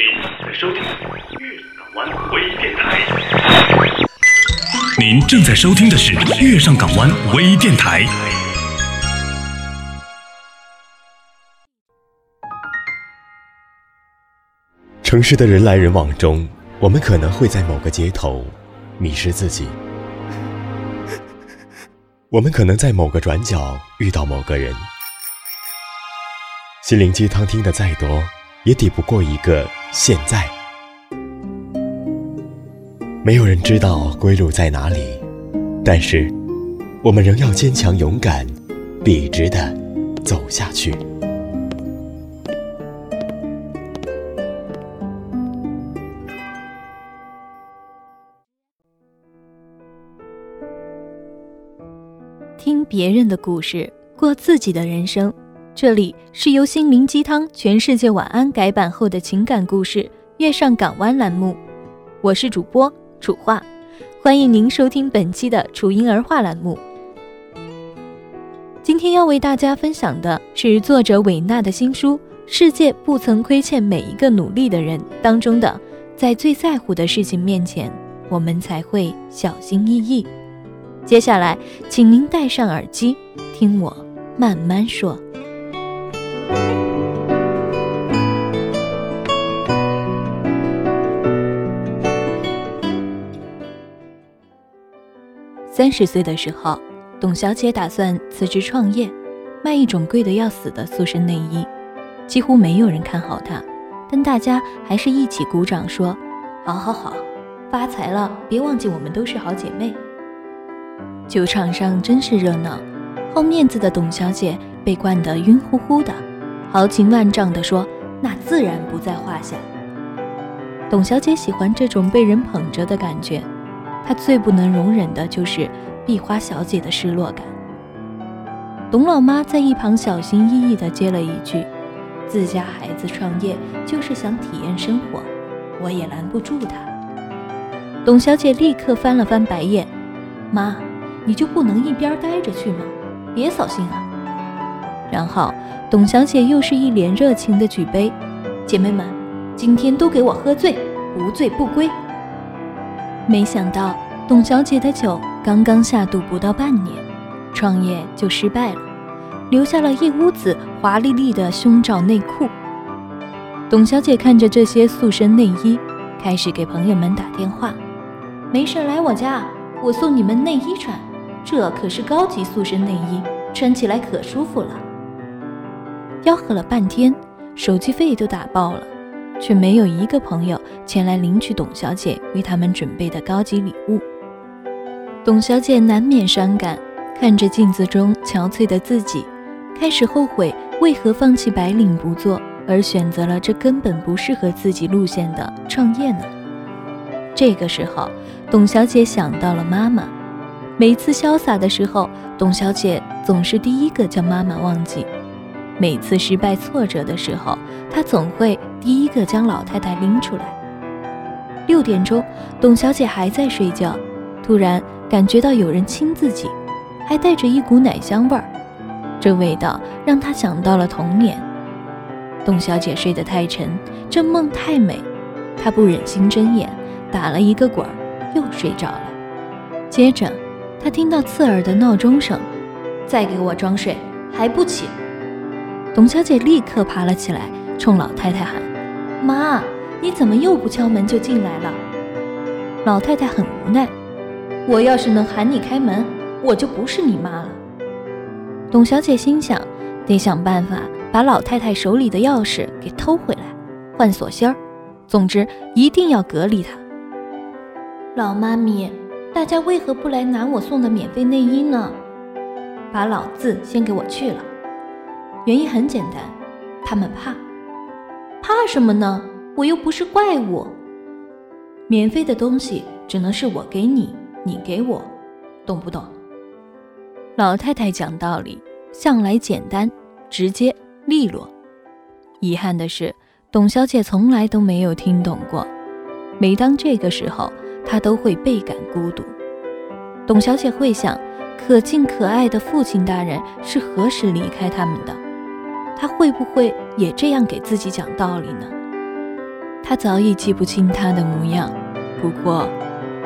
您在收听月上港湾微电台。您正在收听的是月上港湾微电台。城市的人来人往中，我们可能会在某个街头迷失自己；我们可能在某个转角遇到某个人。心灵鸡汤听得再多，也抵不过一个现在。没有人知道归路在哪里，但是我们仍要坚强勇敢，笔直的走下去。听别人的故事，过自己的人生。这里是由心灵鸡汤全世界晚安改版后的情感故事《月上港湾》栏目，我是主播楚画，欢迎您收听本期的楚婴儿话栏目。今天要为大家分享的是作者韦纳的新书《世界不曾亏欠每一个努力的人》当中的，在最在乎的事情面前，我们才会小心翼翼。接下来，请您戴上耳机，听我慢慢说。三十岁的时候，董小姐打算辞职创业，卖一种贵得要死的塑身内衣。几乎没有人看好她，但大家还是一起鼓掌说：“好好好，发财了！别忘记我们都是好姐妹。”酒场上真是热闹，好面子的董小姐被灌得晕乎乎的。豪情万丈地说：“那自然不在话下。”董小姐喜欢这种被人捧着的感觉，她最不能容忍的就是碧花小姐的失落感。董老妈在一旁小心翼翼地接了一句：“自家孩子创业就是想体验生活，我也拦不住他。”董小姐立刻翻了翻白眼：“妈，你就不能一边待着去吗？别扫兴啊！”然后。董小姐又是一脸热情的举杯，姐妹们，今天都给我喝醉，不醉不归。没想到董小姐的酒刚刚下肚不到半年，创业就失败了，留下了一屋子华丽丽的胸罩内裤。董小姐看着这些塑身内衣，开始给朋友们打电话：“没事来我家，我送你们内衣穿，这可是高级塑身内衣，穿起来可舒服了。”吆喝了半天，手机费都打爆了，却没有一个朋友前来领取董小姐为他们准备的高级礼物。董小姐难免伤感，看着镜子中憔悴的自己，开始后悔为何放弃白领不做，而选择了这根本不适合自己路线的创业呢？这个时候，董小姐想到了妈妈。每次潇洒的时候，董小姐总是第一个将妈妈忘记。每次失败挫折的时候，她总会第一个将老太太拎出来。六点钟，董小姐还在睡觉，突然感觉到有人亲自己，还带着一股奶香味儿。这味道让她想到了童年。董小姐睡得太沉，这梦太美，她不忍心睁眼，打了一个滚儿，又睡着了。接着，她听到刺耳的闹钟声，再给我装睡，还不起？董小姐立刻爬了起来，冲老太太喊：“妈，你怎么又不敲门就进来了？”老太太很无奈：“我要是能喊你开门，我就不是你妈了。”董小姐心想：得想办法把老太太手里的钥匙给偷回来，换锁芯儿。总之，一定要隔离她。老妈咪，大家为何不来拿我送的免费内衣呢？把老字先给我去了。原因很简单，他们怕，怕什么呢？我又不是怪物。免费的东西只能是我给你，你给我，懂不懂？老太太讲道理向来简单、直接、利落。遗憾的是，董小姐从来都没有听懂过。每当这个时候，她都会倍感孤独。董小姐会想，可敬可爱的父亲大人是何时离开他们的？他会不会也这样给自己讲道理呢？他早已记不清他的模样，不过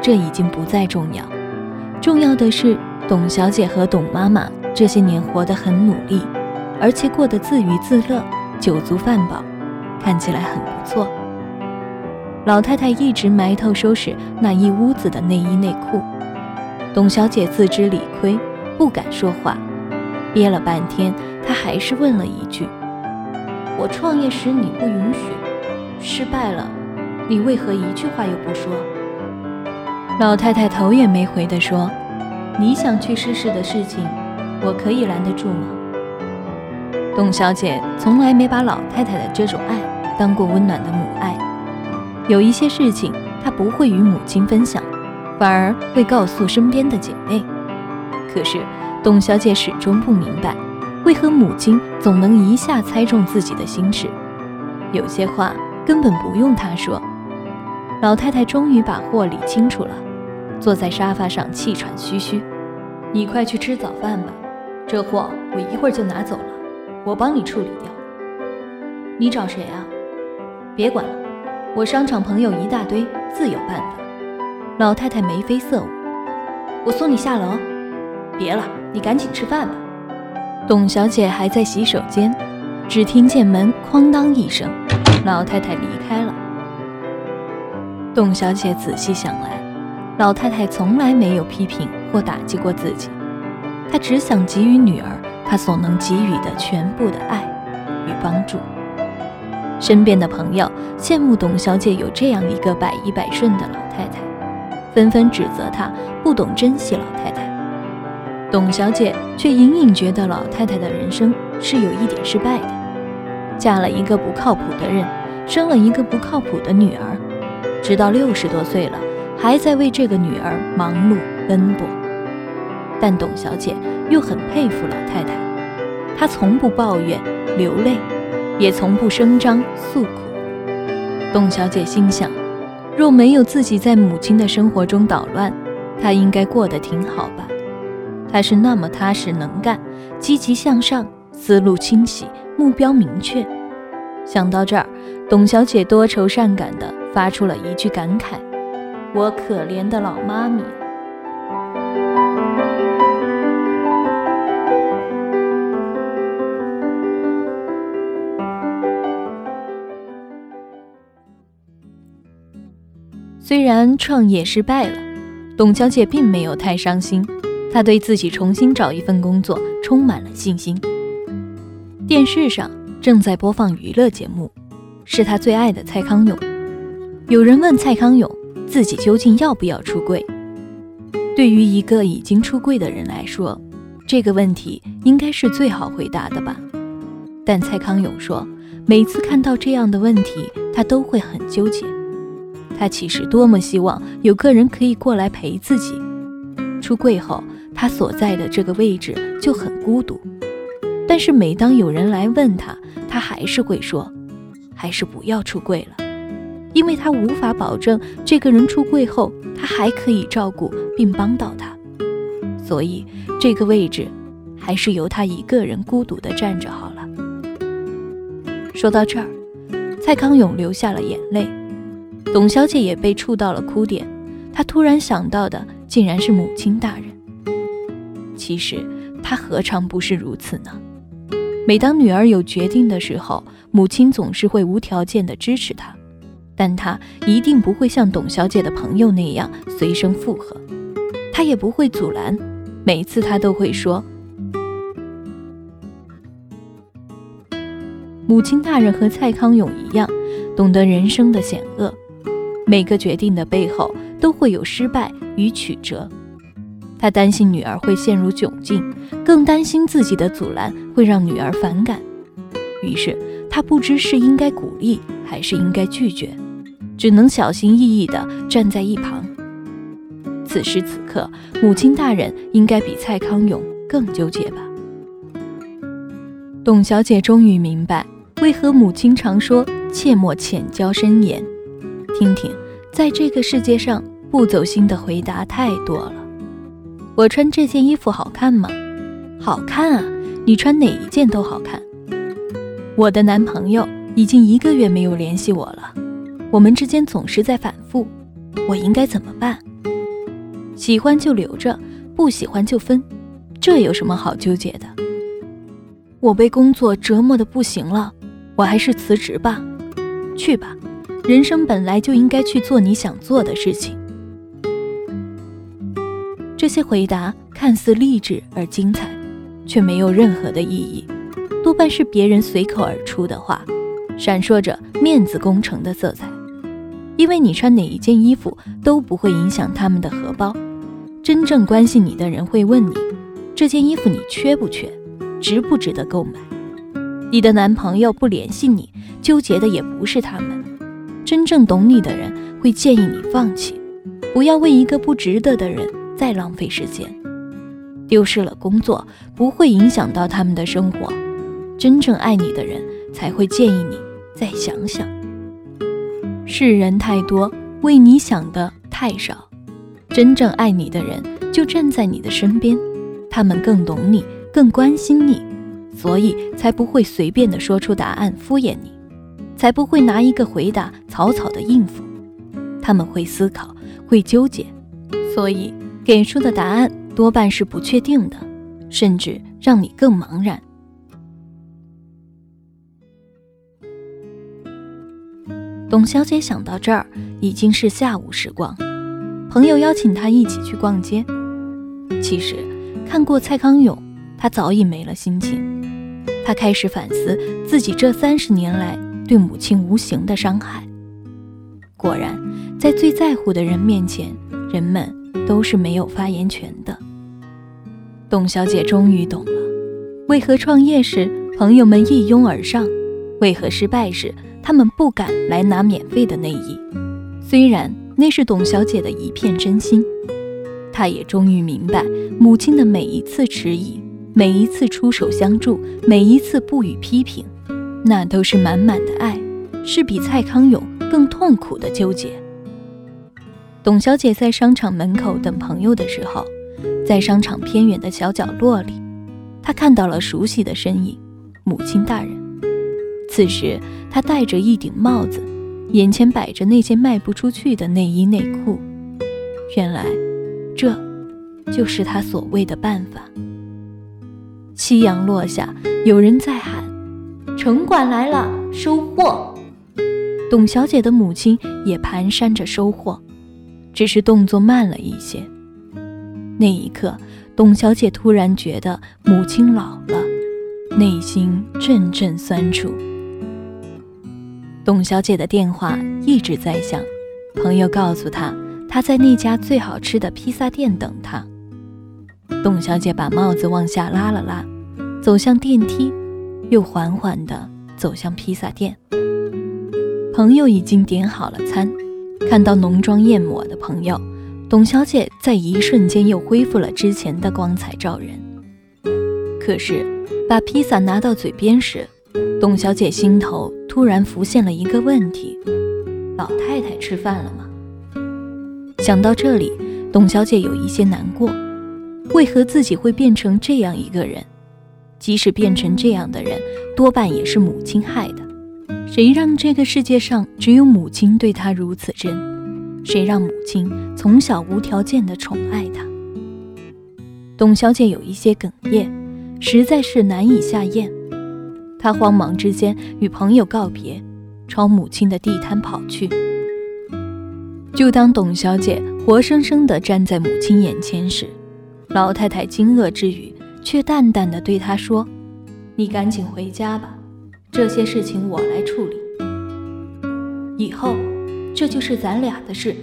这已经不再重要。重要的是，董小姐和董妈妈这些年活得很努力，而且过得自娱自乐，酒足饭饱，看起来很不错。老太太一直埋头收拾那一屋子的内衣内裤，董小姐自知理亏，不敢说话，憋了半天，她还是问了一句：“我创业时你不允许，失败了，你为何一句话又不说？”老太太头也没回地说：“你想去试试的事情，我可以拦得住吗？”董小姐从来没把老太太的这种爱当过温暖的母爱。有一些事情，她不会与母亲分享，反而会告诉身边的姐妹。可是，董小姐始终不明白，为何母亲总能一下猜中自己的心事。有些话根本不用他说。老太太终于把货理清楚了，坐在沙发上气喘吁吁：“你快去吃早饭吧，这货我一会儿就拿走了，我帮你处理掉。你找谁啊？别管了。”我商场朋友一大堆，自有办法。老太太眉飞色舞，我送你下楼。别了，你赶紧吃饭吧。董小姐还在洗手间，只听见门哐当一声，老太太离开了。董小姐仔细想来，老太太从来没有批评或打击过自己，她只想给予女儿她所能给予的全部的爱与帮助。身边的朋友羡慕董小姐有这样一个百依百顺的老太太，纷纷指责她不懂珍惜老太太。董小姐却隐隐觉得老太太的人生是有一点失败的，嫁了一个不靠谱的人，生了一个不靠谱的女儿，直到六十多岁了，还在为这个女儿忙碌奔波。但董小姐又很佩服老太太，她从不抱怨流泪。也从不声张诉苦。董小姐心想，若没有自己在母亲的生活中捣乱，她应该过得挺好吧？她是那么踏实能干、积极向上、思路清晰、目标明确。想到这儿，董小姐多愁善感地发出了一句感慨：“我可怜的老妈咪。”虽然创业失败了，董小姐并没有太伤心。她对自己重新找一份工作充满了信心。电视上正在播放娱乐节目，是他最爱的蔡康永。有人问蔡康永，自己究竟要不要出柜？对于一个已经出柜的人来说，这个问题应该是最好回答的吧。但蔡康永说，每次看到这样的问题，他都会很纠结。他其实多么希望有个人可以过来陪自己。出柜后，他所在的这个位置就很孤独。但是每当有人来问他，他还是会说：“还是不要出柜了，因为他无法保证这个人出柜后，他还可以照顾并帮到他。所以这个位置，还是由他一个人孤独地站着好了。”说到这儿，蔡康永流下了眼泪。董小姐也被触到了哭点，她突然想到的竟然是母亲大人。其实她何尝不是如此呢？每当女儿有决定的时候，母亲总是会无条件的支持她，但她一定不会像董小姐的朋友那样随声附和，她也不会阻拦，每次她都会说：“母亲大人和蔡康永一样，懂得人生的险恶。”每个决定的背后都会有失败与曲折，他担心女儿会陷入窘境，更担心自己的阻拦会让女儿反感。于是他不知是应该鼓励还是应该拒绝，只能小心翼翼地站在一旁。此时此刻，母亲大人应该比蔡康永更纠结吧？董小姐终于明白，为何母亲常说切莫浅交深言。听听，在这个世界上不走心的回答太多了。我穿这件衣服好看吗？好看啊！你穿哪一件都好看。我的男朋友已经一个月没有联系我了，我们之间总是在反复，我应该怎么办？喜欢就留着，不喜欢就分，这有什么好纠结的？我被工作折磨的不行了，我还是辞职吧。去吧，人生本来就应该去做你想做的事情。这些回答看似励志而精彩，却没有任何的意义，多半是别人随口而出的话，闪烁着面子工程的色彩。因为你穿哪一件衣服都不会影响他们的荷包，真正关心你的人会问你，这件衣服你缺不缺？值不值得购买？你的男朋友不联系你，纠结的也不是他们。真正懂你的人会建议你放弃，不要为一个不值得的人再浪费时间。丢失了工作不会影响到他们的生活，真正爱你的人才会建议你再想想。世人太多，为你想的太少。真正爱你的人就站在你的身边，他们更懂你。更关心你，所以才不会随便的说出答案敷衍你，才不会拿一个回答草草的应付。他们会思考，会纠结，所以给出的答案多半是不确定的，甚至让你更茫然。董小姐想到这儿，已经是下午时光，朋友邀请她一起去逛街。其实看过蔡康永。她早已没了心情，她开始反思自己这三十年来对母亲无形的伤害。果然，在最在乎的人面前，人们都是没有发言权的。董小姐终于懂了，为何创业时朋友们一拥而上，为何失败时他们不敢来拿免费的内衣。虽然那是董小姐的一片真心，她也终于明白母亲的每一次迟疑。每一次出手相助，每一次不予批评，那都是满满的爱，是比蔡康永更痛苦的纠结。董小姐在商场门口等朋友的时候，在商场偏远的小角落里，她看到了熟悉的身影——母亲大人。此时，她戴着一顶帽子，眼前摆着那些卖不出去的内衣内裤。原来，这就是她所谓的办法。夕阳落下，有人在喊：“城管来了，收货。”董小姐的母亲也蹒跚着收货，只是动作慢了一些。那一刻，董小姐突然觉得母亲老了，内心阵阵酸楚。董小姐的电话一直在响，朋友告诉她，她在那家最好吃的披萨店等她。董小姐把帽子往下拉了拉，走向电梯，又缓缓地走向披萨店。朋友已经点好了餐，看到浓妆艳抹的朋友，董小姐在一瞬间又恢复了之前的光彩照人。可是，把披萨拿到嘴边时，董小姐心头突然浮现了一个问题：老太太吃饭了吗？想到这里，董小姐有一些难过。为何自己会变成这样一个人？即使变成这样的人，多半也是母亲害的。谁让这个世界上只有母亲对他如此真？谁让母亲从小无条件的宠爱他？董小姐有一些哽咽，实在是难以下咽。她慌忙之间与朋友告别，朝母亲的地摊跑去。就当董小姐活生生地站在母亲眼前时，老太太惊愕之余，却淡淡的对她说：“你赶紧回家吧，这些事情我来处理。以后，这就是咱俩的事。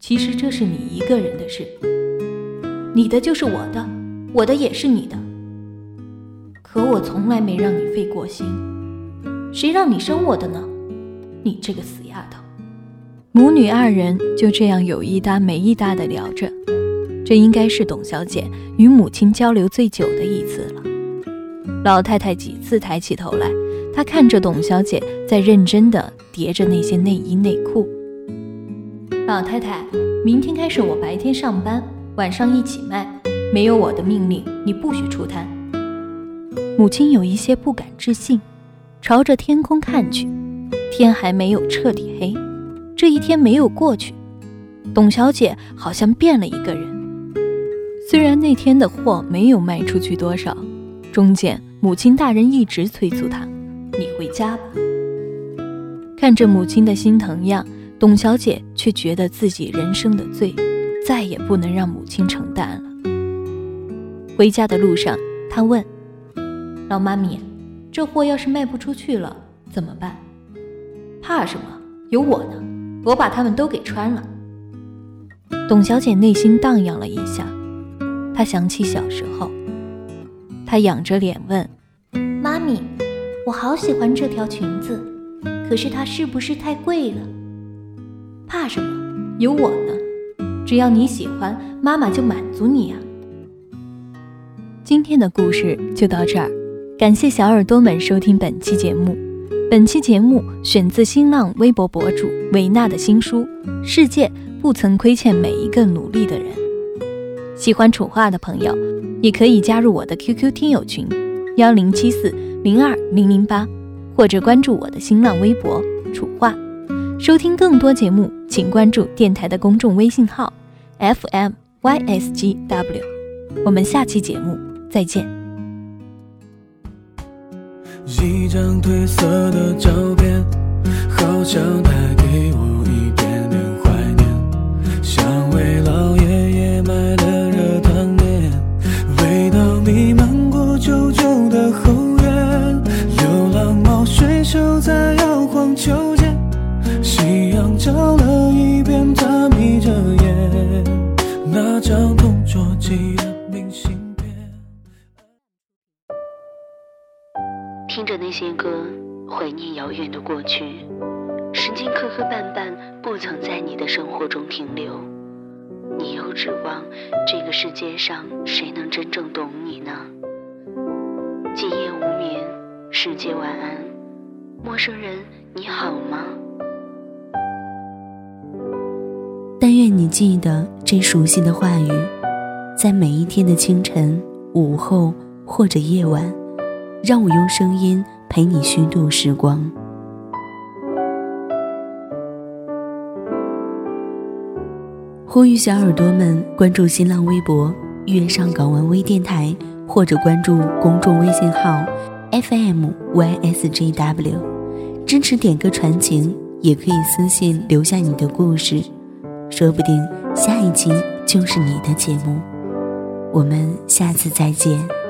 其实这是你一个人的事，你的就是我的，我的也是你的。可我从来没让你费过心，谁让你生我的呢？你这个死丫头！”母女二人就这样有一搭没一搭的聊着。这应该是董小姐与母亲交流最久的一次了。老太太几次抬起头来，她看着董小姐在认真地叠着那些内衣内裤。老太太，明天开始我白天上班，晚上一起卖，没有我的命令，你不许出摊。母亲有一些不敢置信，朝着天空看去，天还没有彻底黑，这一天没有过去，董小姐好像变了一个人。虽然那天的货没有卖出去多少，中间母亲大人一直催促她：“你回家吧。”看着母亲的心疼样，董小姐却觉得自己人生的罪，再也不能让母亲承担了。回家的路上，她问：“老妈咪，这货要是卖不出去了怎么办？”“怕什么？有我呢，我把他们都给穿了。”董小姐内心荡漾了一下。她想起小时候，她仰着脸问：“妈咪，我好喜欢这条裙子，可是它是不是太贵了？”“怕什么？有我呢，只要你喜欢，妈妈就满足你啊。”今天的故事就到这儿，感谢小耳朵们收听本期节目。本期节目选自新浪微博博主维娜的新书《世界不曾亏欠每一个努力的人》。喜欢楚话的朋友，也可以加入我的 QQ 听友群幺零七四零二零零八，或者关注我的新浪微博楚话。收听更多节目，请关注电台的公众微信号 FMYSGW。我们下期节目再见。一张褪色的照片，好像带给我正懂你呢？今夜无眠，世界晚安，陌生人你好吗？但愿你记得这熟悉的话语，在每一天的清晨、午后或者夜晚。让我用声音陪你虚度时光。呼吁小耳朵们关注新浪微博“月上港湾微电台”，或者关注公众微信号 “FMYSJW”，支持点歌传情，也可以私信留下你的故事，说不定下一期就是你的节目。我们下次再见。